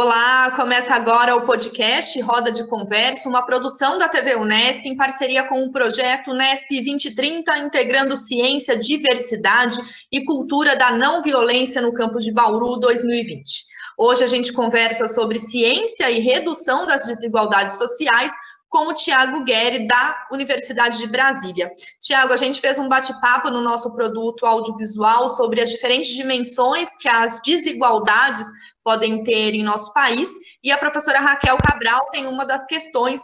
Olá, começa agora o podcast Roda de Conversa, uma produção da TV Unesp em parceria com o projeto Unesp 2030, integrando ciência, diversidade e cultura da não violência no campus de Bauru 2020. Hoje a gente conversa sobre ciência e redução das desigualdades sociais com o Tiago Guerri, da Universidade de Brasília. Tiago, a gente fez um bate-papo no nosso produto audiovisual sobre as diferentes dimensões que as desigualdades podem ter em nosso país. E a professora Raquel Cabral tem uma das questões,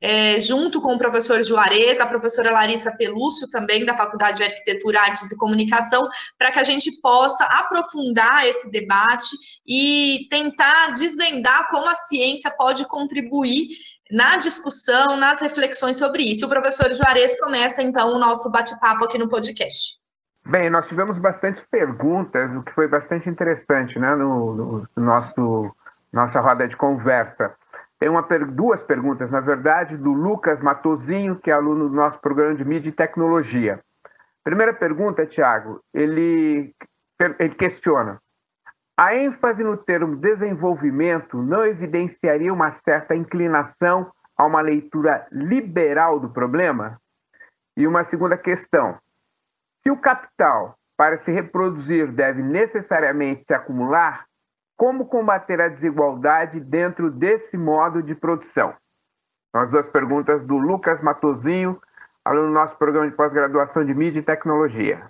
é, junto com o professor Juarez, a professora Larissa Pelúcio, também da Faculdade de Arquitetura, Artes e Comunicação, para que a gente possa aprofundar esse debate e tentar desvendar como a ciência pode contribuir na discussão, nas reflexões sobre isso. O professor Juarez começa, então, o nosso bate-papo aqui no podcast. Bem, nós tivemos bastante perguntas, o que foi bastante interessante né, no, no nosso nossa roda de conversa. Tem uma, duas perguntas, na verdade, do Lucas Matozinho, que é aluno do nosso programa de mídia e tecnologia. Primeira pergunta, Tiago, ele, ele questiona: a ênfase no termo desenvolvimento não evidenciaria uma certa inclinação a uma leitura liberal do problema? E uma segunda questão: se o capital, para se reproduzir, deve necessariamente se acumular, como combater a desigualdade dentro desse modo de produção? São as duas perguntas do Lucas Matozinho, aluno do nosso programa de pós-graduação de Mídia e Tecnologia.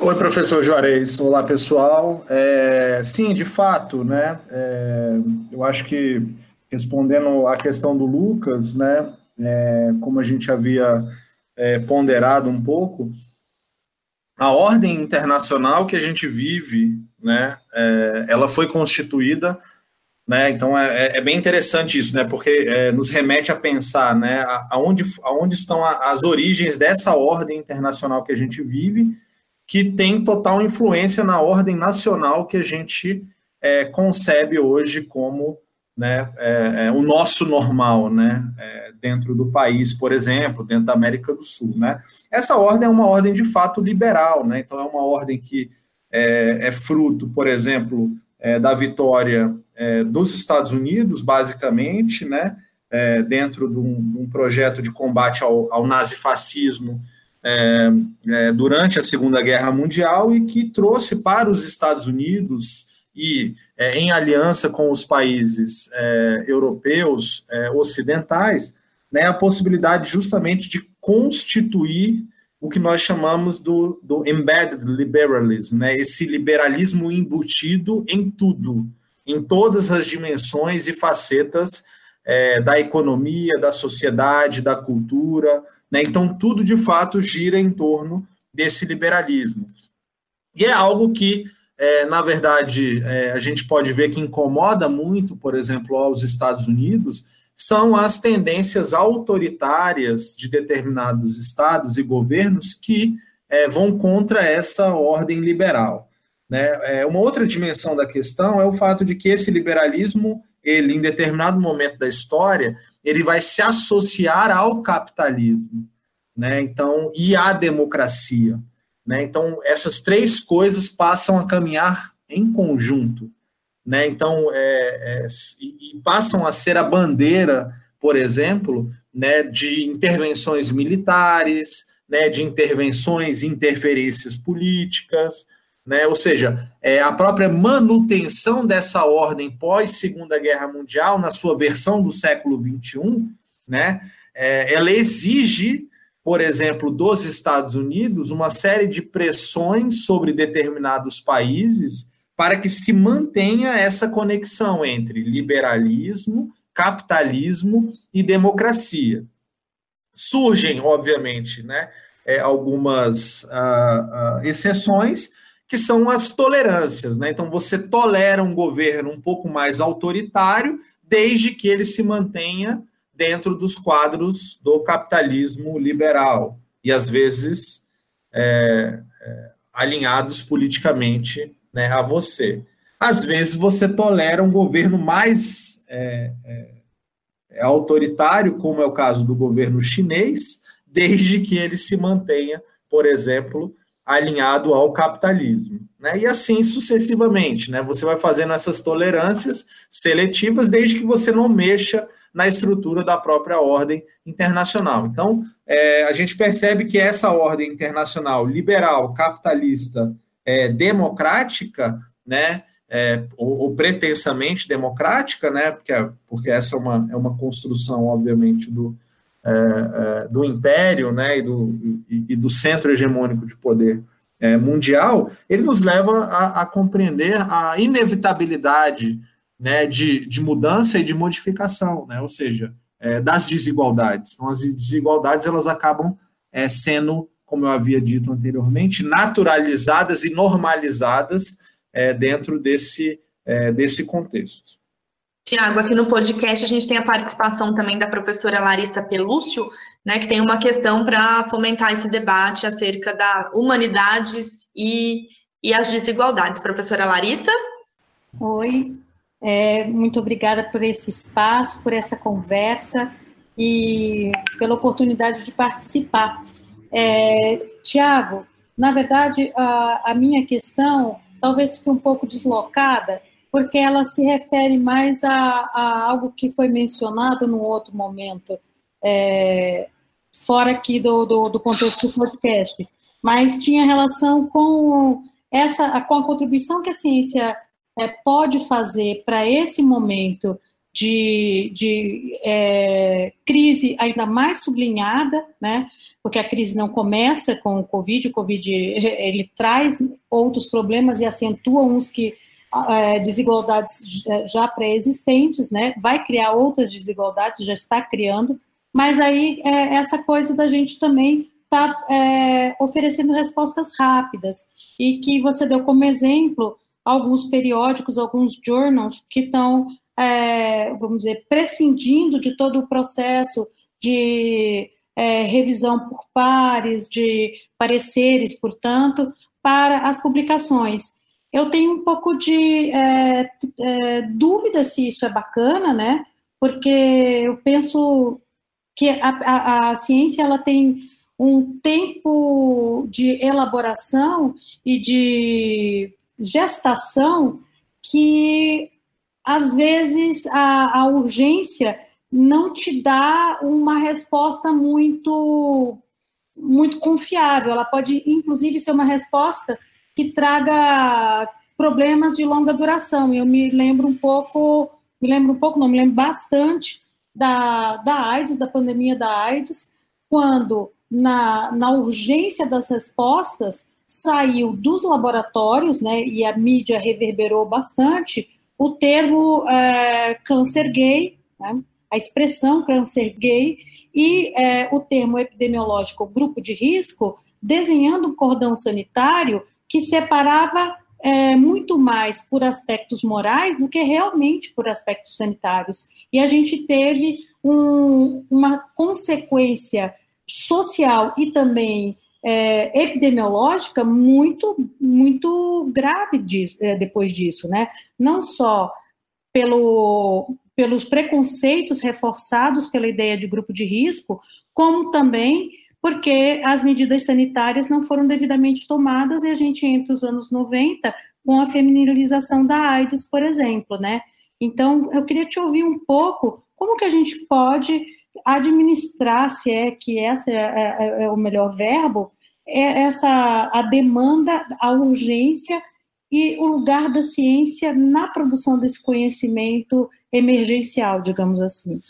Oi, professor Juarez. Olá, pessoal. É, sim, de fato, né? É, eu acho que respondendo à questão do Lucas, né? É, como a gente havia é, ponderado um pouco, a ordem internacional que a gente vive, né, é, ela foi constituída, né, então é, é, é bem interessante isso, né, porque é, nos remete a pensar, né, aonde, aonde estão as origens dessa ordem internacional que a gente vive, que tem total influência na ordem nacional que a gente é, concebe hoje como né, é, é, o nosso normal, né, é, dentro do país, por exemplo, dentro da América do Sul, né. Essa ordem é uma ordem de fato liberal, né, então é uma ordem que é, é fruto, por exemplo, é, da vitória é, dos Estados Unidos, basicamente, né, dentro de um, de um, projeto de combate ao, ao nazifascismo durante a Segunda Guerra Mundial e que trouxe para os Estados Unidos e é, em aliança com os países é, europeus é, ocidentais, né, a possibilidade justamente de constituir o que nós chamamos do, do embedded liberalism, né, esse liberalismo embutido em tudo, em todas as dimensões e facetas é, da economia, da sociedade, da cultura. Né, então, tudo de fato gira em torno desse liberalismo. E é algo que é, na verdade, é, a gente pode ver que incomoda muito, por exemplo, aos Estados Unidos, são as tendências autoritárias de determinados estados e governos que é, vão contra essa ordem liberal. Né? É, uma outra dimensão da questão é o fato de que esse liberalismo, ele, em determinado momento da história, ele vai se associar ao capitalismo, né? Então, e à democracia. Né? Então, essas três coisas passam a caminhar em conjunto. Né? Então, é, é, e, passam a ser a bandeira, por exemplo, né, de intervenções militares, né, de intervenções, interferências políticas, né, ou seja, é, a própria manutenção dessa ordem pós Segunda Guerra Mundial, na sua versão do século XXI, né, é, ela exige por exemplo, dos Estados Unidos, uma série de pressões sobre determinados países para que se mantenha essa conexão entre liberalismo, capitalismo e democracia. Surgem, obviamente, né, é, algumas uh, uh, exceções, que são as tolerâncias. Né? Então, você tolera um governo um pouco mais autoritário, desde que ele se mantenha dentro dos quadros do capitalismo liberal e às vezes é, é, alinhados politicamente né, a você. Às vezes você tolera um governo mais é, é, é, autoritário, como é o caso do governo chinês, desde que ele se mantenha, por exemplo, alinhado ao capitalismo. Né? E assim sucessivamente. Né? Você vai fazendo essas tolerâncias seletivas desde que você não mexa na estrutura da própria ordem internacional. Então, é, a gente percebe que essa ordem internacional liberal, capitalista, é, democrática, né, é, ou, ou, pretensamente democrática, né, porque, porque essa é uma, é uma construção, obviamente, do, é, é, do império né, e, do, e, e, do centro hegemônico de poder é, mundial, ele nos leva a, a compreender a inevitabilidade né, de, de mudança e de modificação, né, ou seja, é, das desigualdades. Então, as desigualdades elas acabam é, sendo, como eu havia dito anteriormente, naturalizadas e normalizadas é, dentro desse, é, desse contexto. Tiago, aqui no podcast a gente tem a participação também da professora Larissa Pelúcio, né, que tem uma questão para fomentar esse debate acerca da humanidades e, e as desigualdades. Professora Larissa? Oi, é, muito obrigada por esse espaço, por essa conversa e pela oportunidade de participar. É, Tiago, na verdade, a, a minha questão talvez fique um pouco deslocada, porque ela se refere mais a, a algo que foi mencionado num outro momento, é, fora aqui do, do, do, contexto do podcast, mas tinha relação com essa com a contribuição que a ciência é, pode fazer para esse momento de, de é, crise ainda mais sublinhada, né? Porque a crise não começa com o Covid, o Covid ele traz outros problemas e acentua uns que é, desigualdades já pré-existentes, né? Vai criar outras desigualdades, já está criando, mas aí é, essa coisa da gente também tá é, oferecendo respostas rápidas e que você deu como exemplo alguns periódicos, alguns journals que estão, é, vamos dizer, prescindindo de todo o processo de é, revisão por pares, de pareceres, portanto, para as publicações. Eu tenho um pouco de é, é, dúvida se isso é bacana, né? Porque eu penso que a, a, a ciência ela tem um tempo de elaboração e de gestação que às vezes a, a urgência não te dá uma resposta muito muito confiável. Ela pode, inclusive, ser uma resposta que traga problemas de longa duração. Eu me lembro um pouco, me lembro um pouco, não, me lembro bastante da, da AIDS, da pandemia da AIDS, quando na, na urgência das respostas saiu dos laboratórios, né, e a mídia reverberou bastante, o termo é, câncer gay, né, a expressão câncer gay, e é, o termo epidemiológico grupo de risco, desenhando um cordão sanitário que separava é, muito mais por aspectos morais do que realmente por aspectos sanitários. E a gente teve um, uma consequência social e também é, epidemiológica muito, muito grave disso, é, depois disso, né? Não só pelo, pelos preconceitos reforçados pela ideia de grupo de risco, como também porque as medidas sanitárias não foram devidamente tomadas e a gente entra os anos 90 com a feminilização da AIDS, por exemplo, né? Então, eu queria te ouvir um pouco como que a gente pode administrar, se é que essa é, é, é o melhor verbo, é essa a demanda, a urgência e o lugar da ciência na produção desse conhecimento emergencial, digamos assim.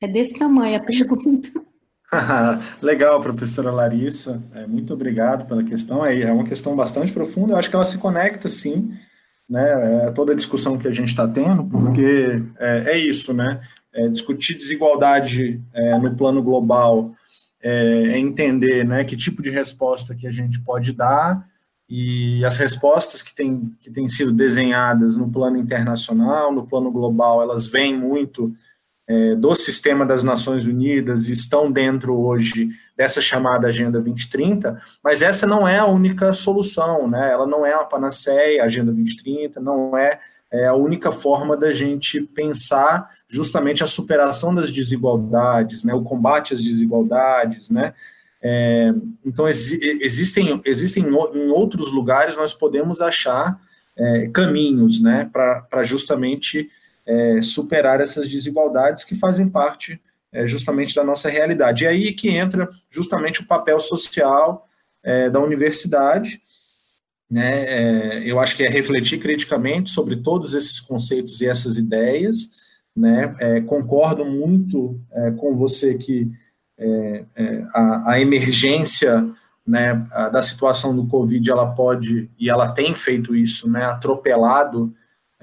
É desse tamanho a pergunta. Legal, professora Larissa. É, muito obrigado pela questão. É, é uma questão bastante profunda. Eu acho que ela se conecta, sim, né? É, toda a discussão que a gente está tendo, porque é, é, isso, né? É, discutir desigualdade é, no plano global é, entender, né? Que tipo de resposta que a gente pode dar e as respostas que têm que têm sido desenhadas no plano internacional, no plano global, elas vêm muito é, do sistema das Nações Unidas estão dentro hoje dessa chamada Agenda 2030, mas essa não é a única solução, né? Ela não é uma panaceia, a Agenda 2030, não é, é a única forma da gente pensar justamente a superação das desigualdades, né? O combate às desigualdades, né? É, então, ex, existem, existem em outros lugares, nós podemos achar é, caminhos né, para justamente é, superar essas desigualdades que fazem parte é, justamente da nossa realidade. E aí que entra justamente o papel social é, da universidade. Né, é, eu acho que é refletir criticamente sobre todos esses conceitos e essas ideias. Né, é, concordo muito com você que a, a emergência né, da situação do Covid, ela pode, e ela tem feito isso, né, atropelado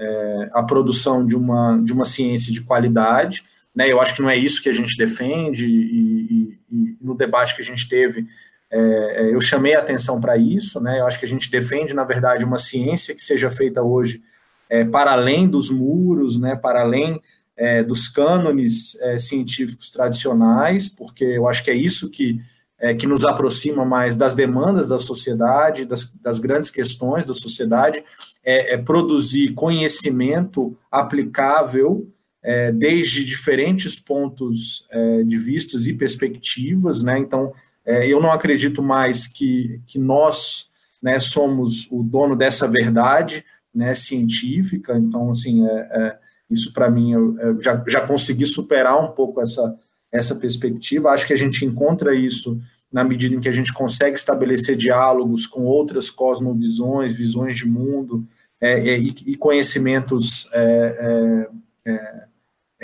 é, a produção de uma, de uma ciência de qualidade, né, eu acho que não é isso que a gente defende, e, e, e no debate que a gente teve, é, é eu chamei a atenção para isso, né, eu acho que a gente defende, na verdade, uma ciência que seja feita hoje é, para além dos muros, né, para além é, dos cânones é, científicos tradicionais, porque eu acho que é isso que é, que nos aproxima mais das demandas da sociedade, das, das grandes questões da sociedade, é, é produzir conhecimento aplicável é, desde diferentes pontos é, de vistas e perspectivas, né? Então, é, eu não acredito mais que, que nós né, somos o dono dessa verdade né, científica, então, assim, isso para mim, eu já, já consegui superar um pouco essa, essa perspectiva. Acho que a gente encontra isso na medida em que a gente consegue estabelecer diálogos com outras cosmovisões, visões de mundo é, é, e, conhecimentos é, é, é,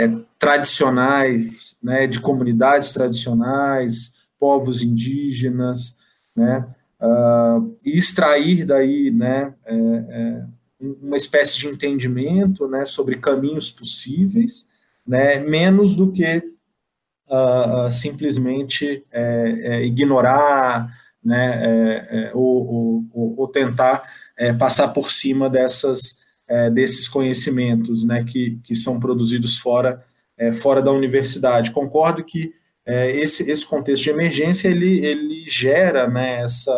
é tradicionais, né, de comunidades tradicionais, povos indígenas, né, uh, e extrair daí, né, uma espécie de entendimento, né, sobre caminhos possíveis, né, menos do que uh, simplesmente é, é, ignorar né, é, é, ou, ou, ou, tentar é, passar por cima dessas, desses conhecimentos né, que, que são produzidos fora, fora da universidade. Concordo que esse, esse contexto de emergência ele, ele gera né, essa,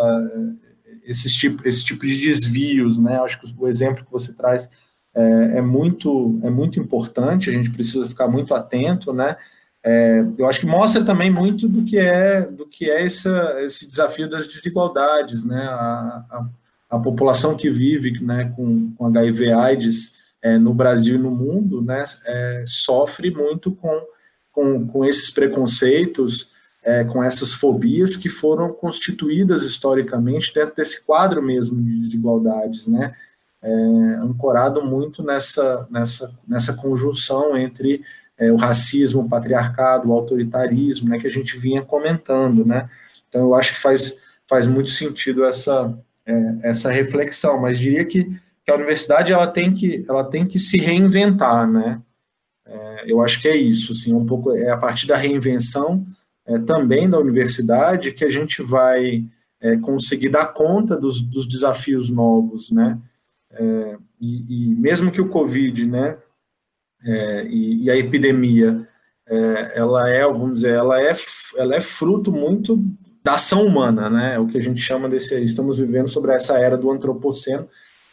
esse, tipo, esse tipo de desvios. Né? Acho que o exemplo que você traz é, é, muito, é muito importante, a gente precisa ficar muito atento, né? É, eu acho que mostra também muito do que é do que é essa, esse desafio das desigualdades, né? A, a, a população que vive né, com, com HIV/AIDS é, no Brasil e no mundo, né, é, sofre muito com, com, com esses preconceitos, é, com essas fobias que foram constituídas historicamente dentro desse quadro mesmo de desigualdades, né? É, ancorado muito nessa, nessa, nessa conjunção entre é, o racismo, o patriarcado, o autoritarismo, né, que a gente vinha comentando, né? Então eu acho que faz, faz muito sentido essa, é, essa reflexão, mas diria que, que a universidade ela tem que, ela tem que se reinventar, né? É, eu acho que é isso, assim, um pouco é a partir da reinvenção é, também da universidade que a gente vai é, conseguir dar conta dos, dos desafios novos, né? É, e, e mesmo que o Covid, né, é, e, e, a epidemia, é, ela é, vamos dizer, ela é, ela é fruto muito da ação humana, né? O que a gente chama desse, estamos vivendo sobre essa era do antropoceno,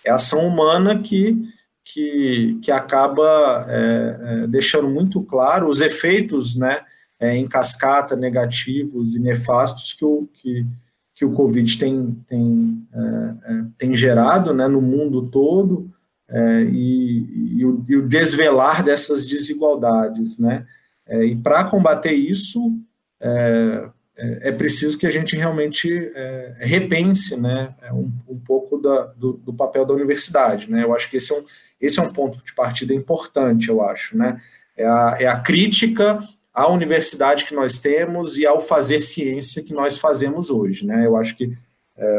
é a ação humana que que, que acaba é, é deixando muito claro os efeitos, né, é, em cascata negativos e nefastos que o que, que o Covid tem tem, é, tem gerado, né, no mundo todo é, e, e, o, e, o, desvelar dessas desigualdades, né? É, e para combater isso é, é, é, preciso que a gente realmente é, repense, né, é, um, um pouco da, do, do, papel da universidade, né? Eu acho que esse é um esse é um ponto de partida importante, eu acho, né? É a, é a crítica à universidade que nós temos e ao fazer ciência que nós fazemos hoje, né? Eu acho que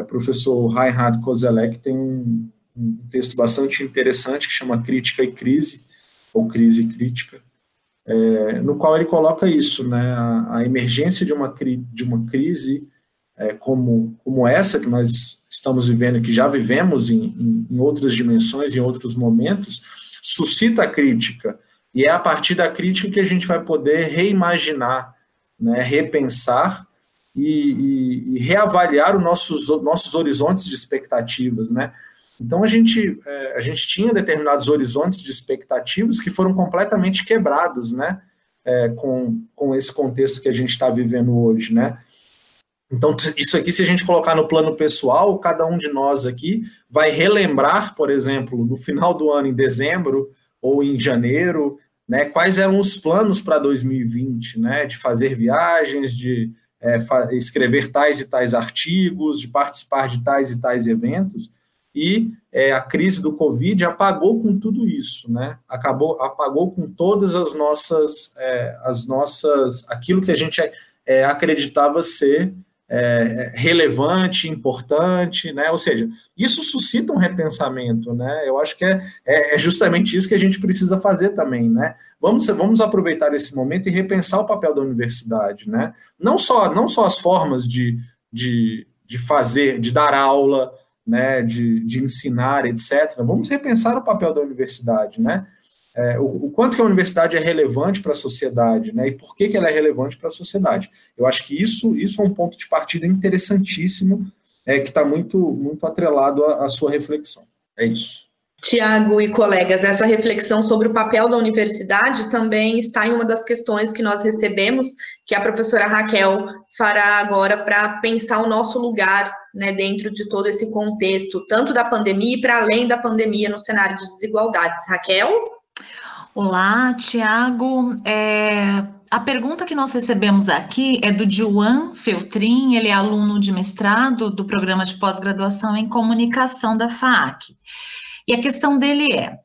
o professor Reinhard Kozelek tem um, um texto bastante interessante que chama Crítica e Crise, ou Crise e Crítica, é, no qual ele coloca isso, né, a, a emergência de uma, de uma crise é, como, como essa que nós estamos vivendo, que já vivemos em, em, em outras dimensões, em outros momentos, suscita crítica, e é a partir da crítica que a gente vai poder reimaginar, né, repensar e, e, e reavaliar os nossos, nossos horizontes de expectativas, né? Então a gente, é, a gente tinha determinados horizontes de expectativas que foram completamente quebrados, né? É, com, com esse contexto que a gente está vivendo hoje, né? Então, isso aqui, se a gente colocar no plano pessoal, cada um de nós aqui vai relembrar, por exemplo, no final do ano, em dezembro ou em janeiro, né, quais eram os planos para 2020, né, de fazer viagens, de é, escrever tais e tais artigos, de participar de tais e tais eventos, e é, a crise do Covid apagou com tudo isso, né? Acabou, apagou com todas as nossas, é, as nossas, aquilo que a gente é, acreditava ser é, relevante, importante, né? Ou seja, isso suscita um repensamento, né? Eu acho que é, é, é, justamente isso que a gente precisa fazer também, né? Vamos, vamos aproveitar esse momento e repensar o papel da universidade, né? Não só, não só as formas de, de, de fazer, de dar aula, né? De, de ensinar, etc. Vamos repensar o papel da universidade, né? é, o, o, quanto que a universidade é relevante para a sociedade, né? E por que, que ela é relevante para a sociedade. Eu acho que isso, isso é um ponto de partida interessantíssimo, é, que está muito, muito atrelado à, à sua reflexão. É isso. Tiago e colegas, essa reflexão sobre o papel da universidade também está em uma das questões que nós recebemos, que a professora Raquel fará agora para pensar o nosso lugar né, dentro de todo esse contexto, tanto da pandemia e para além da pandemia no cenário de desigualdades. Raquel? Olá, Tiago. É, a pergunta que nós recebemos aqui é do Juan Feltrin, ele é aluno de mestrado do programa de pós-graduação em comunicação da FAAC. E a questão dele é: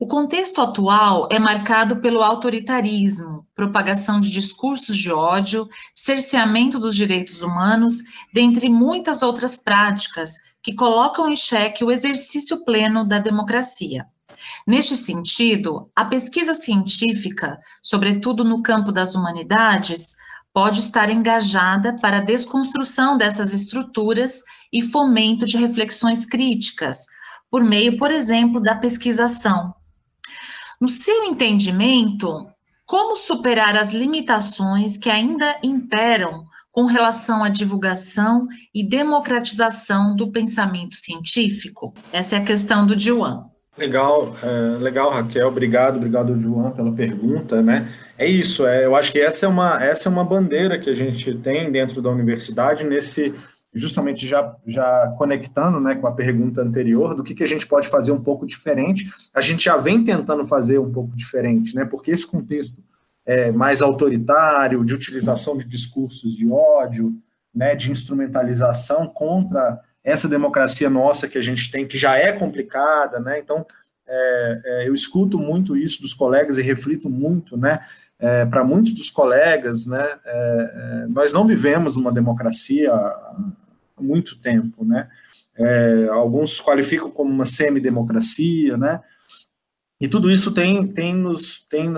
o contexto atual é marcado pelo autoritarismo, propagação de discursos de ódio, cerceamento dos direitos humanos, dentre muitas outras práticas que colocam em xeque o exercício pleno da democracia. Neste sentido, a pesquisa científica, sobretudo no campo das humanidades, pode estar engajada para a desconstrução dessas estruturas e fomento de reflexões críticas, por meio, por exemplo, da pesquisação. No seu entendimento, como superar as limitações que ainda imperam com relação à divulgação e democratização do pensamento científico? Essa é a questão do Diwan. Legal, é, legal, Raquel. Obrigado, obrigado, João, pela pergunta, né? É isso, é, eu acho que essa é, uma, essa é uma bandeira que a gente tem dentro da universidade, nesse, justamente já, já conectando né, com a pergunta anterior, do que, que a gente pode fazer um pouco diferente. A gente já vem tentando fazer um pouco diferente, né? Porque esse contexto é mais autoritário, de utilização de discursos de ódio, né, de instrumentalização contra essa democracia nossa que a gente tem, que já é complicada, né? Então, é, é, eu escuto muito isso dos colegas e reflito muito, né? É, para muitos dos colegas, né? É, é, nós não vivemos uma democracia muito tempo, né? É, alguns qualificam como uma semidemocracia, né? E tudo isso tem, tem, nos, tem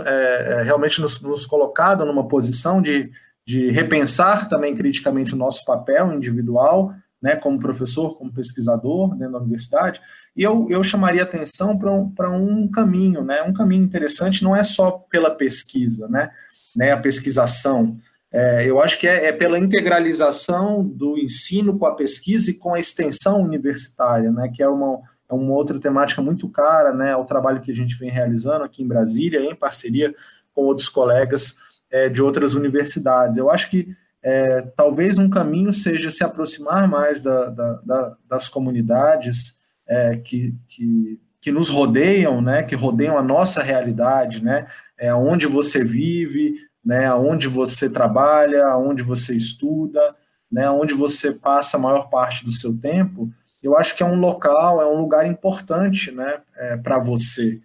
realmente nos, nos colocado numa posição de, de repensar também criticamente o nosso papel individual, né, como professor, como pesquisador dentro da universidade, e eu, eu chamaria atenção para um, um caminho, né, um caminho interessante, não é só pela pesquisa, né, né? A pesquisação, é, eu acho que é, é, pela integralização do ensino com a pesquisa e com a extensão universitária, né, que é uma, é uma outra temática muito cara, né, o trabalho que a gente vem realizando aqui em Brasília, em parceria com outros colegas é, de outras universidades. Eu acho que é, talvez um caminho seja se aproximar mais da, da, da, das comunidades é, que, que, que, nos rodeiam, né, que rodeiam a nossa realidade, né, é, onde você vive, né, onde você trabalha, onde você estuda, né, onde você passa a maior parte do seu tempo, eu acho que é um local, é um lugar importante né, é, para você.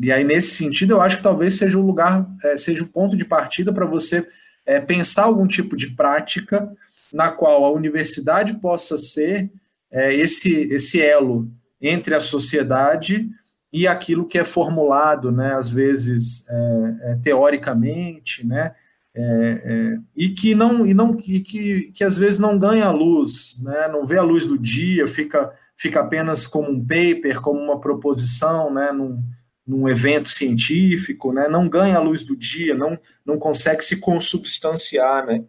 E aí, nesse sentido, eu acho que talvez seja o lugar, é, seja o ponto de partida para você é, pensar algum tipo de prática na qual a universidade possa ser é, esse, esse elo entre a sociedade e aquilo que é formulado, né, às vezes é, é teoricamente, né, é, é, e que não e não e que, que às vezes não ganha luz, né, não vê a luz do dia, fica fica apenas como um paper, como uma proposição, né, num, num evento científico, né, não ganha a luz do dia, não, não consegue se consubstanciar, né.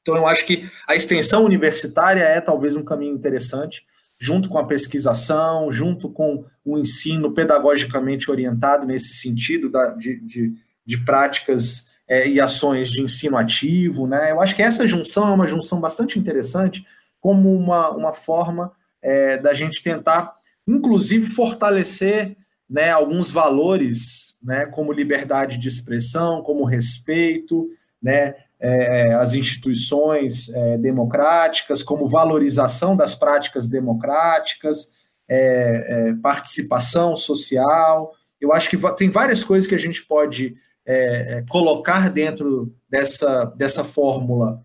Então, eu acho que a extensão universitária é talvez um caminho interessante, junto com a pesquisação, junto com o ensino pedagogicamente orientado nesse sentido da, de, de, de práticas é, e ações de ensino ativo, né? Eu acho que essa junção é uma junção bastante interessante, como uma, uma forma é, da gente tentar, inclusive, fortalecer né, alguns valores, né, como liberdade de expressão, como respeito, né, é, as instituições é, democráticas, como valorização das práticas democráticas, é, é participação social. Eu acho que tem várias coisas que a gente pode é, é, colocar dentro dessa, dessa fórmula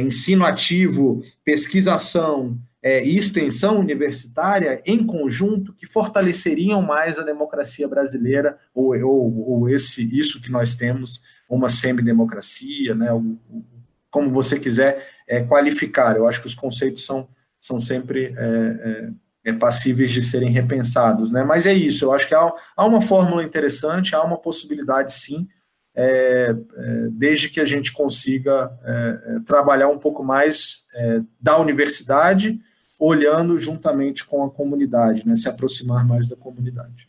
ensino ativo, pesquisação e extensão universitária em conjunto que fortaleceriam mais a democracia brasileira ou, ou, ou esse isso que nós temos uma semidemocracia, né, como você quiser é, qualificar. Eu acho que os conceitos são, são sempre é, é, é, passíveis de serem repensados. Né? Mas é isso, eu acho que há, há uma fórmula interessante, há uma possibilidade sim, é, é, desde que a gente consiga trabalhar um pouco mais da universidade, olhando juntamente com a comunidade, né? se aproximar mais da comunidade.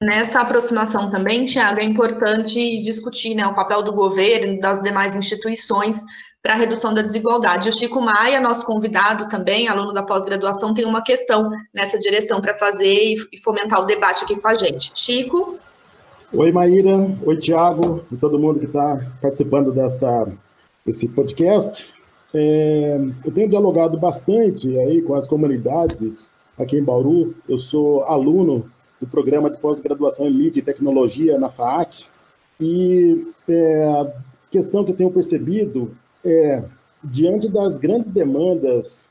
Nessa aproximação também, Tiago, é importante discutir né, o papel do governo das demais instituições para a redução da desigualdade. O Chico Maia, nosso convidado também, aluno da pós-graduação, tem uma questão nessa direção para fazer e fomentar o debate aqui com a gente. Chico? Oi, Maíra. Oi, Tiago. E todo mundo que está participando desta, desse podcast. É, eu tenho dialogado bastante aí com as comunidades aqui em Bauru. Eu sou aluno do programa de pós-graduação em mídia e tecnologia na FAAC. E é, a questão que eu tenho percebido é, diante das grandes demandas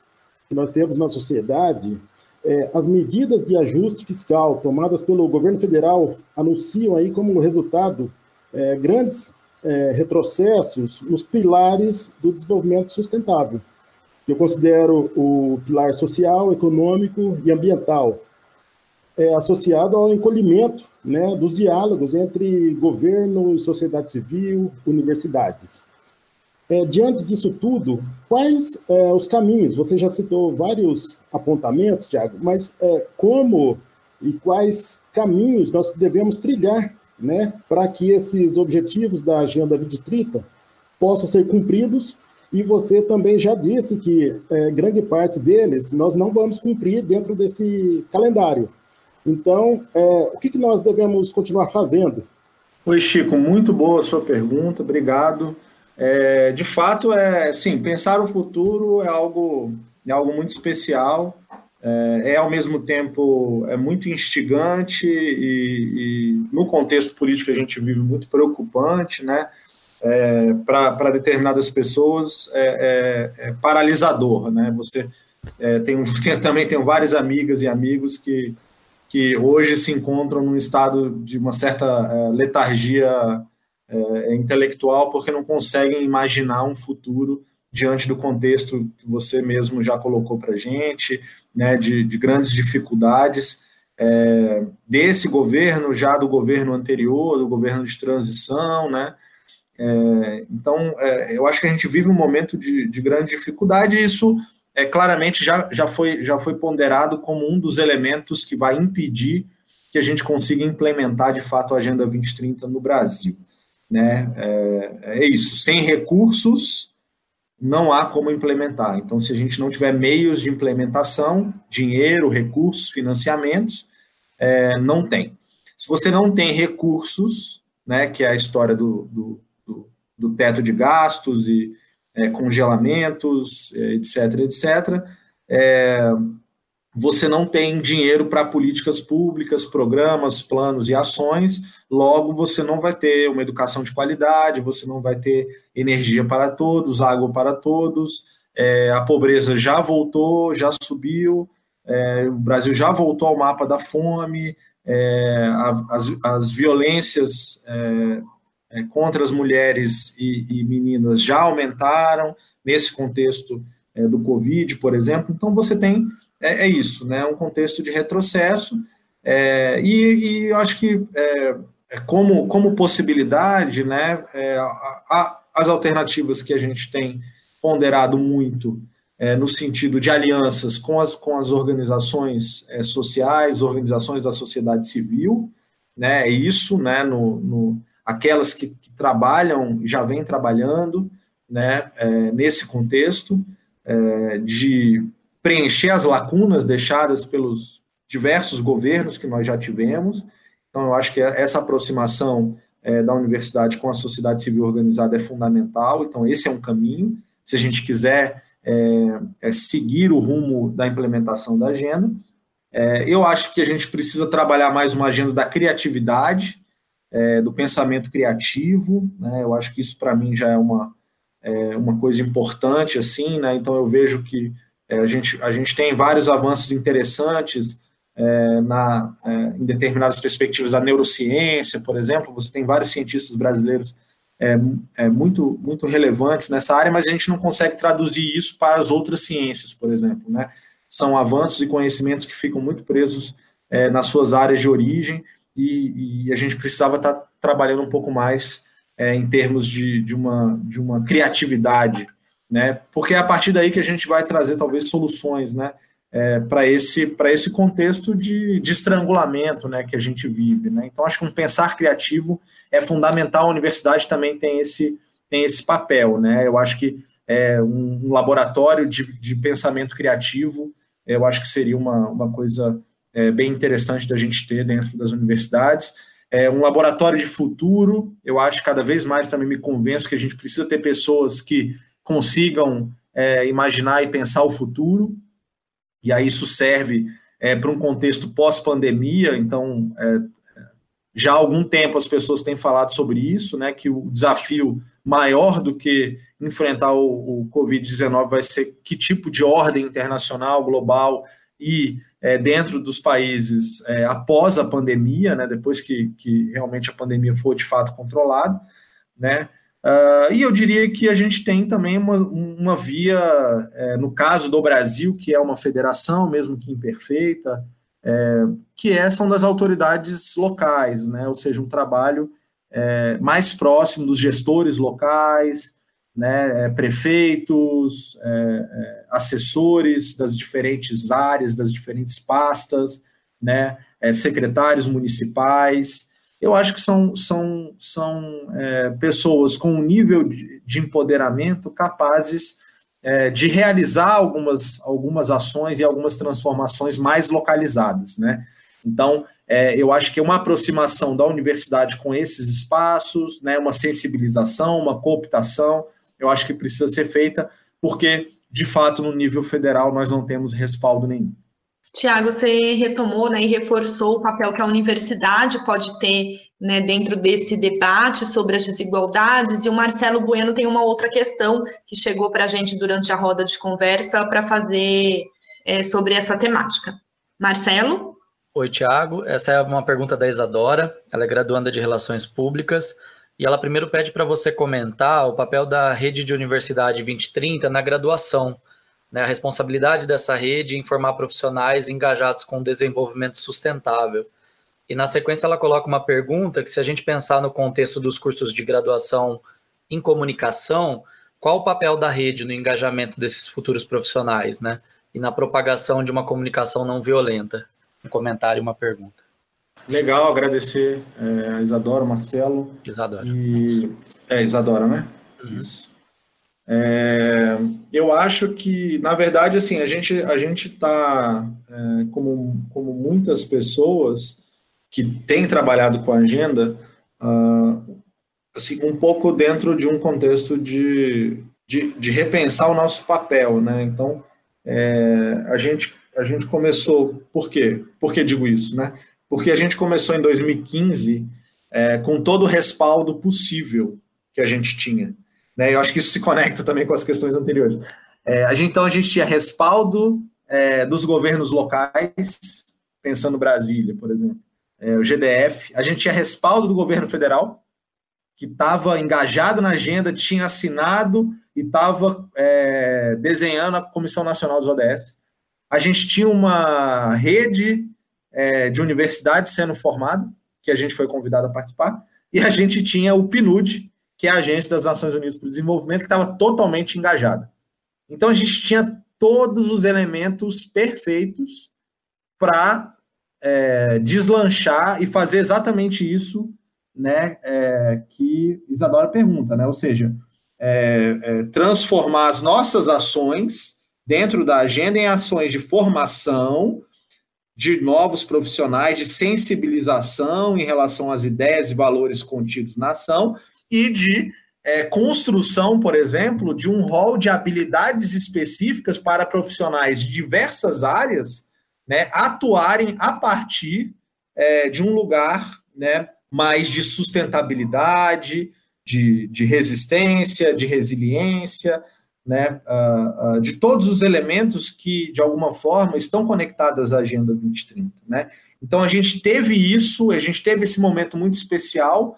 que nós temos na sociedade, é, as medidas de ajuste fiscal tomadas pelo governo federal anunciam aí como resultado é, grandes é, retrocessos nos pilares do desenvolvimento sustentável. Eu considero o pilar social, econômico e ambiental, é, associado ao encolhimento né, dos diálogos entre governo, sociedade civil, universidades. É, diante disso tudo, quais é, os caminhos? Você já citou vários apontamentos, Tiago, mas é, como e quais caminhos nós devemos trilhar né, para que esses objetivos da Agenda 2030 possam ser cumpridos? E você também já disse que é, grande parte deles nós não vamos cumprir dentro desse calendário. Então, é, o que, que nós devemos continuar fazendo? Oi, Chico, muito boa a sua pergunta, obrigado. É, de fato, é sim, pensar o futuro é algo, é algo muito especial, é, é ao mesmo tempo é muito instigante e, e, no contexto político que a gente vive muito preocupante, né? É, para determinadas pessoas é, é, é, paralisador, né? Você é, tem, tem, também tenho várias amigas e amigos que que hoje se encontram num estado de uma certa letargia intelectual porque não conseguem imaginar um futuro diante do contexto que você mesmo já colocou para a gente, né, de, de, grandes dificuldades é, desse governo, já do governo anterior, do governo de transição, né, é, então, é, eu acho que a gente vive um momento de, de grande dificuldade e isso é, claramente já, já, foi, já foi ponderado como um dos elementos que vai impedir que a gente consiga implementar de fato a Agenda 2030 no Brasil. Né? É, é isso, sem recursos não há como implementar. Então, se a gente não tiver meios de implementação, dinheiro, recursos, financiamentos, é, não tem. Se você não tem recursos, né, que é a história do, do, do, do teto de gastos e é, congelamentos, é, etc., etc., é, você não tem dinheiro para políticas públicas, programas, planos e ações, logo você não vai ter uma educação de qualidade, você não vai ter energia para todos, água para todos, é, a pobreza já voltou, já subiu, é, o Brasil já voltou ao mapa da fome, é, as, as violências é, é, contra as mulheres e, e, meninas já aumentaram nesse contexto é, do Covid, por exemplo. Então, você tem, é, é isso, né, um contexto de retrocesso, é, e, e, eu acho que, é, é, como, como possibilidade, né, a, a, as alternativas que a gente tem ponderado muito no sentido de alianças com as, com as organizações sociais, organizações da sociedade civil, né, é isso, né, no, no aquelas que, que trabalham, já vêm trabalhando né, é, nesse contexto, é, de preencher as lacunas deixadas pelos diversos governos que nós já tivemos. Então, eu acho que essa aproximação é, da universidade com a sociedade civil organizada é fundamental. Então, esse é um caminho. Se a gente quiser é, é seguir o rumo da implementação da agenda, é, eu acho que a gente precisa trabalhar mais uma agenda da criatividade, é, do pensamento criativo. Né? Eu acho que isso, para mim, já é uma, é, uma coisa importante. assim. Né? Então, eu vejo que é, a, gente, a gente tem vários avanços interessantes é, na, é, em determinadas perspectivas da neurociência, por exemplo. Você tem vários cientistas brasileiros é, muito, muito relevantes nessa área, mas a gente não consegue traduzir isso para as outras ciências, por exemplo. Né? são avanços e conhecimentos que ficam muito presos é, nas suas áreas de origem e, e, a gente precisava estar tá trabalhando um pouco mais é, em termos de, de, uma, de uma criatividade, né? Porque é a partir daí que a gente vai trazer talvez soluções, né? É, para esse, esse contexto de, de estrangulamento né, que a gente vive. Né? Então, acho que um pensar criativo é fundamental, a universidade também tem esse, tem esse papel. Né? Eu acho que é, um, um laboratório de, de pensamento criativo eu acho que seria uma, uma coisa é, bem interessante da gente ter dentro das universidades. É, um laboratório de futuro, eu acho cada vez mais também me convenço que a gente precisa ter pessoas que consigam é, imaginar e pensar o futuro, e aí isso serve é, para um contexto pós-pandemia, então é, já há algum tempo as pessoas têm falado sobre isso, né, que o desafio maior do que enfrentar o, o Covid-19 vai ser que tipo de ordem internacional, global e é, dentro dos países é, após a pandemia, né, depois que, que realmente a pandemia for de fato controlada, né, uh, e eu diria que a gente tem também uma, uma via, é, no caso do Brasil, que é uma federação, mesmo que imperfeita, é, que é, são das autoridades locais, né, ou seja, um trabalho é, mais próximo dos gestores locais, né, é, prefeitos, é, é, assessores das diferentes áreas, das diferentes pastas, né, secretários municipais. Eu acho que são, são, são é, pessoas com um nível de, de empoderamento capazes de realizar algumas, algumas ações e algumas transformações mais localizadas. Né? Então, é, eu acho que é uma aproximação da universidade com esses espaços, né, uma sensibilização, uma cooptação, eu acho que precisa ser feita, porque, de fato, no nível federal, nós não temos respaldo nenhum. Tiago, você retomou né, e reforçou o papel que a universidade pode ter né, dentro desse debate sobre as desigualdades, e o Marcelo Bueno tem uma outra questão que chegou para a gente durante a roda de conversa para fazer é, sobre essa temática. Marcelo? Oi, Tiago. Essa é uma pergunta da Isadora. Ela é graduanda de Relações Públicas e ela primeiro pede para você comentar o papel da rede de Universidade 2030 na graduação, né, a responsabilidade dessa rede em formar profissionais engajados com o desenvolvimento sustentável. E na sequência ela coloca uma pergunta que se a gente pensar no contexto dos cursos de graduação em comunicação, qual o papel da rede no engajamento desses futuros profissionais, né? E na propagação de uma comunicação não violenta? um comentário e uma pergunta. Legal, agradecer é, a Isadora, Marcelo. Isadora. E, é, Isadora, né? Uhum. Isso. É, eu acho que, na verdade, assim, a gente a gente está, é, como, como muitas pessoas que têm trabalhado com a agenda, uh, assim, um pouco dentro de um contexto de, de, de repensar o nosso papel, né? Então, é, a gente a gente começou, por quê? Por que digo isso, né? Porque a gente começou em 2015 é, com todo o respaldo possível que a gente tinha. Né? Eu acho que isso se conecta também com as questões anteriores. É, a gente, então, a gente tinha respaldo é, dos governos locais, pensando Brasília, por exemplo, é, o GDF. A gente tinha respaldo do governo federal, que estava engajado na agenda, tinha assinado e estava é, desenhando a Comissão Nacional dos ODS a gente tinha uma rede é, de universidades sendo formada, que a gente foi convidado a participar, e a gente tinha o PNUD, que é a Agência das Nações Unidas para o Desenvolvimento, que estava totalmente engajada. Então a gente tinha todos os elementos perfeitos para é, deslanchar e fazer exatamente isso né, é, que Isadora pergunta, né? Ou seja, é, é, transformar as nossas ações dentro da agenda em ações de formação de novos profissionais, de sensibilização em relação às ideias e valores contidos na ação e de é, construção, por exemplo, de um rol de habilidades específicas para profissionais de diversas áreas né, atuarem a partir é, de um lugar né, mais de sustentabilidade, de, de resistência, de resiliência, né, uh, uh, de todos os elementos que, de alguma forma, estão conectados à Agenda 2030. Né? Então, a gente teve isso, a gente teve esse momento muito especial,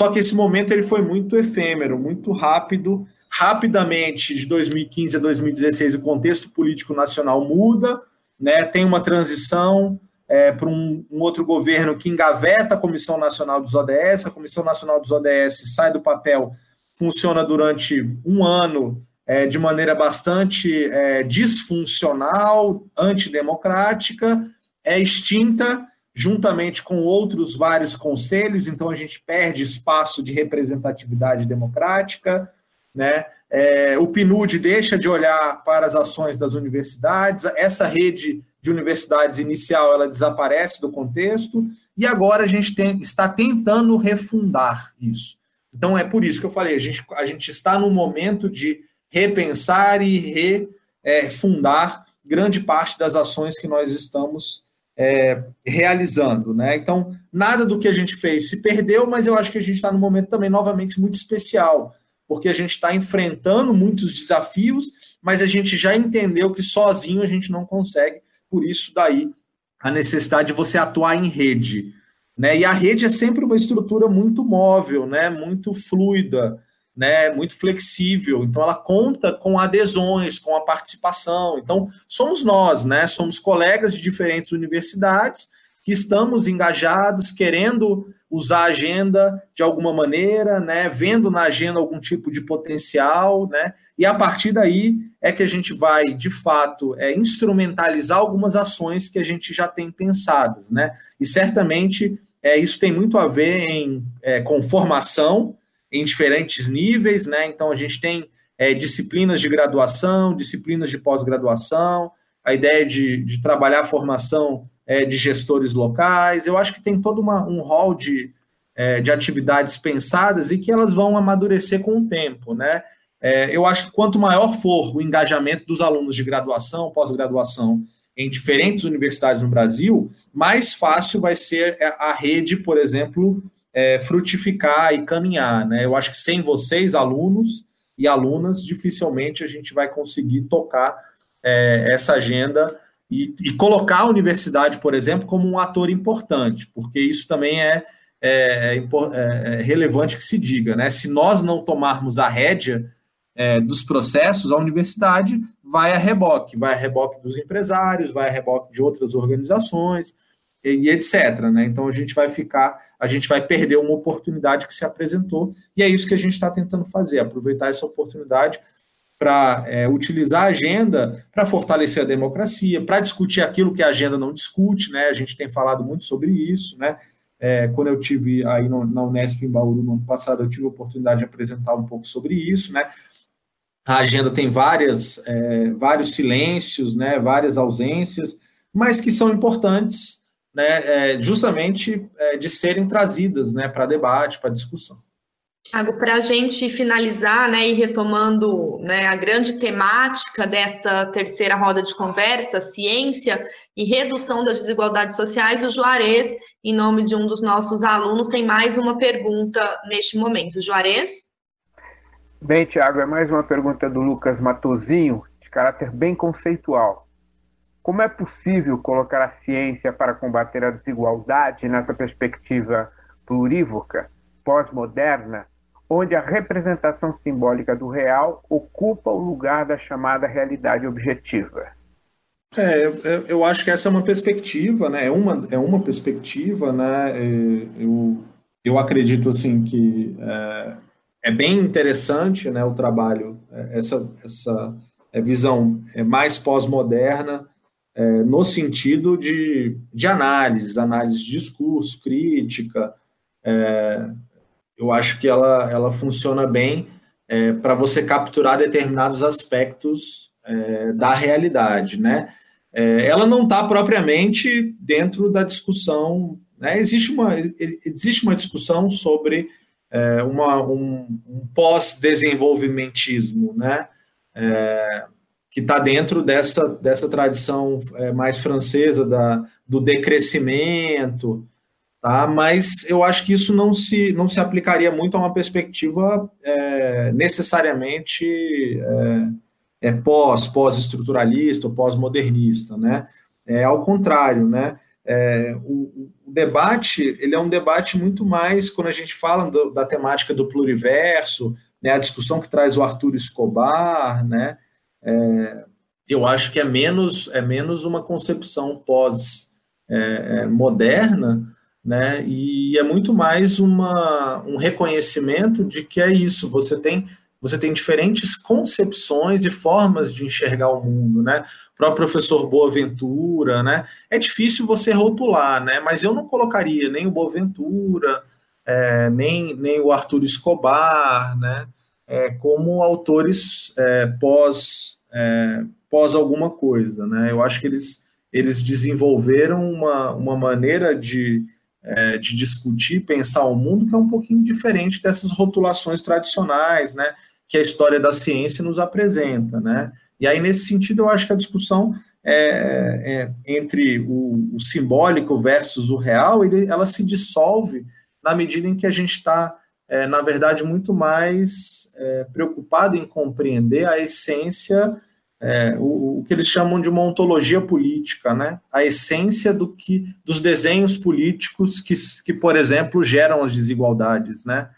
só que esse momento ele foi muito efêmero, muito rápido. Rapidamente, de 2015 a 2016, o contexto político nacional muda, né? tem uma transição, é, para um, um, outro governo que engaveta a Comissão Nacional dos ODS. A Comissão Nacional dos ODS sai do papel, funciona durante um ano é, de maneira bastante é, disfuncional, antidemocrática, é extinta juntamente com outros vários conselhos, então a gente perde espaço de representatividade democrática. Né? É, o PNUD deixa de olhar para as ações das universidades, essa rede de universidades inicial ela desaparece do contexto e agora a gente tem, está tentando refundar isso. Então é por isso que eu falei, a gente, a gente está no momento de repensar e refundar é, grande parte das ações que nós estamos é, realizando. Né? Então, nada do que a gente fez se perdeu, mas eu acho que a gente está num momento também novamente muito especial, porque a gente está enfrentando muitos desafios, mas a gente já entendeu que sozinho a gente não consegue por isso daí a necessidade de você atuar em rede. Né? E a rede é sempre uma estrutura muito móvel, né? muito fluida, né? muito flexível. Então, ela conta com adesões, com a participação. Então, somos nós, né? somos colegas de diferentes universidades que estamos engajados, querendo usar a agenda de alguma maneira, né, vendo na agenda algum tipo de potencial, né, e a partir daí é que a gente vai, de fato, é, instrumentalizar algumas ações que a gente já tem pensadas, né, e certamente é, isso tem muito a ver em, é, com formação em diferentes níveis, né, então a gente tem é, disciplinas de graduação, disciplinas de pós-graduação, a ideia de, de trabalhar a formação é, de gestores locais. Eu acho que tem todo uma, um rol de, é, de atividades pensadas e que elas vão amadurecer com o tempo, né? É, eu acho que quanto maior for o engajamento dos alunos de graduação, pós-graduação em diferentes universidades no Brasil, mais fácil vai ser a rede, por exemplo, é, frutificar e caminhar. Né? Eu acho que sem vocês, alunos e alunas, dificilmente a gente vai conseguir tocar é, essa agenda e, e, colocar a universidade, por exemplo, como um ator importante, porque isso também é, é, é, é, é relevante que se diga, né? Se nós não tomarmos a rédea é, dos processos, a universidade vai a reboque, vai a reboque dos empresários, vai a reboque de outras organizações e, e etc. Né? Então a gente vai ficar, a gente vai perder uma oportunidade que se apresentou, e é isso que a gente está tentando fazer, aproveitar essa oportunidade para é, utilizar a agenda para fortalecer a democracia, para discutir aquilo que a agenda não discute, né? A gente tem falado muito sobre isso, né? É, quando eu tive aí no, na Unesp em Bauru no ano passado, eu tive a oportunidade de apresentar um pouco sobre isso, né? A agenda tem várias, é, vários silêncios, né? Várias ausências, mas que são importantes, né? É, justamente é, de serem trazidas, né? Para debate, para discussão. Tiago, para a gente finalizar, né, e retomando né, a grande temática dessa terceira roda de conversa, ciência e redução das desigualdades sociais, o Juarez, em nome de um dos nossos alunos, tem mais uma pergunta neste momento. Juarez? Bem, Tiago, é mais uma pergunta do Lucas Matozinho, de caráter bem conceitual. Como é possível colocar a ciência para combater a desigualdade nessa perspectiva plurívoca, pós-moderna, onde a representação simbólica do real ocupa o lugar da chamada realidade objetiva. É, eu, acho que essa é uma perspectiva, né? É uma, é uma perspectiva, né? É, eu, eu acredito assim que é, é bem interessante, né? O trabalho, é, essa, essa visão mais pós-moderna, no sentido de, de análise, análise de discurso, crítica, é, eu acho que ela, ela funciona bem é, para você capturar determinados aspectos é, da realidade, né? É, ela não está propriamente dentro da discussão, né? Existe uma, existe uma discussão sobre é, uma, um, um pós-desenvolvimentismo, né? Que está dentro dessa, dessa tradição é, mais francesa da, do decrescimento, tá? mas eu acho que isso não se, não se aplicaria muito a uma perspectiva é, necessariamente é, é pós, pós-estruturalista ou pós-modernista, né? É, ao contrário, né? É, o, o, debate ele é um debate muito mais quando a gente fala do, da temática do pluriverso, né, a discussão que traz o Arthur Escobar, né, é, eu acho que é menos é menos uma concepção pós é, é, né, e é muito mais uma, um reconhecimento de que é isso. Você tem você tem diferentes concepções e formas de enxergar o mundo, né? O próprio professor Boaventura, né? É difícil você rotular, né? Mas eu não colocaria nem o Boaventura, é, nem, nem o Arthur Escobar, né? É, como autores é, pós, é, pós alguma coisa, né? Eu acho que eles, eles desenvolveram uma, uma maneira de, é, de discutir, pensar o mundo que é um pouquinho diferente dessas rotulações tradicionais, né? que a história da ciência nos apresenta, né? E aí, nesse sentido, eu acho que a discussão é, é, entre o, o, simbólico versus o real, ele, ela se dissolve na medida em que a gente está, é, na verdade, muito mais é, preocupado em compreender a essência, é, o, o, que eles chamam de uma ontologia política, né? A essência do que, dos desenhos políticos que, que, por exemplo, geram as desigualdades, né?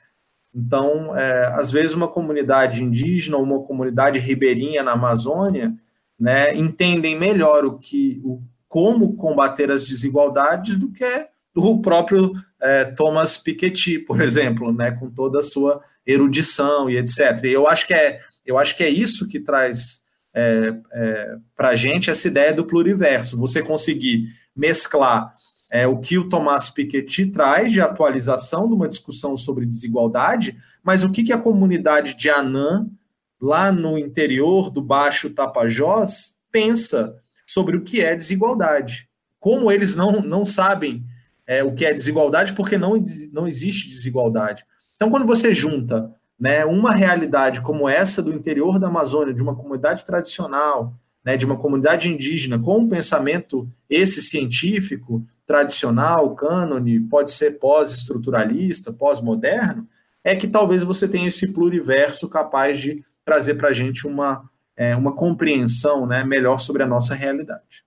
Então, é, às vezes, uma comunidade indígena ou uma comunidade ribeirinha na Amazônia né, entendem melhor o que, o, como combater as desigualdades do que o próprio é, Thomas Piketty, por exemplo, né, com toda a sua erudição e etc. E eu acho que é, eu acho que é isso que traz é, é, para a gente essa ideia do pluriverso. Você conseguir mesclar é, o que o Tomás Piketty traz de atualização de uma discussão sobre desigualdade, mas o que, que a comunidade de Anã, lá no interior do Baixo Tapajós, pensa sobre o que é desigualdade. Como eles não, não sabem é, o que é desigualdade, porque não, não existe desigualdade. Então, quando você junta né, uma realidade como essa do interior da Amazônia, de uma comunidade tradicional, né, de uma comunidade indígena, com um pensamento esse científico, tradicional, cânone, pode ser pós-estruturalista, pós-moderno, é que talvez você tenha esse pluriverso capaz de trazer para a gente uma, é, uma compreensão né, melhor sobre a nossa realidade.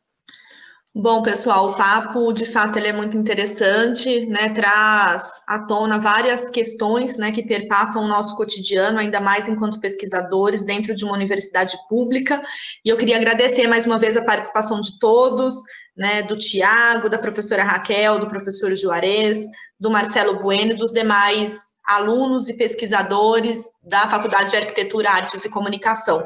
Bom, pessoal, o papo, de fato, ele é muito interessante, né, traz à tona várias questões, né, que perpassam o nosso cotidiano, ainda mais enquanto pesquisadores dentro de uma universidade pública, e eu queria agradecer mais uma vez a participação de todos, né, do Tiago, da professora Raquel, do professor Juarez, do Marcelo Bueno e dos demais alunos e pesquisadores da Faculdade de Arquitetura, Artes e Comunicação.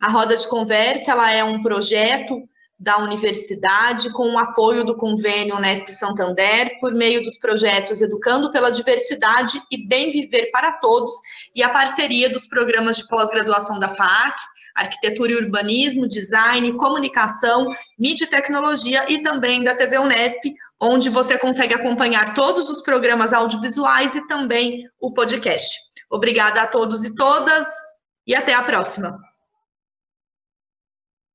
A roda de conversa ela é um projeto da universidade com o apoio do convênio Unesp Santander por meio dos projetos Educando pela Diversidade e Bem Viver para Todos e a parceria dos programas de pós-graduação da FAAC, Arquitetura e Urbanismo, Design, Comunicação, Mídia e Tecnologia e também da TV Unesp, onde você consegue acompanhar todos os programas audiovisuais e também o podcast. Obrigada a todos e todas e até a próxima.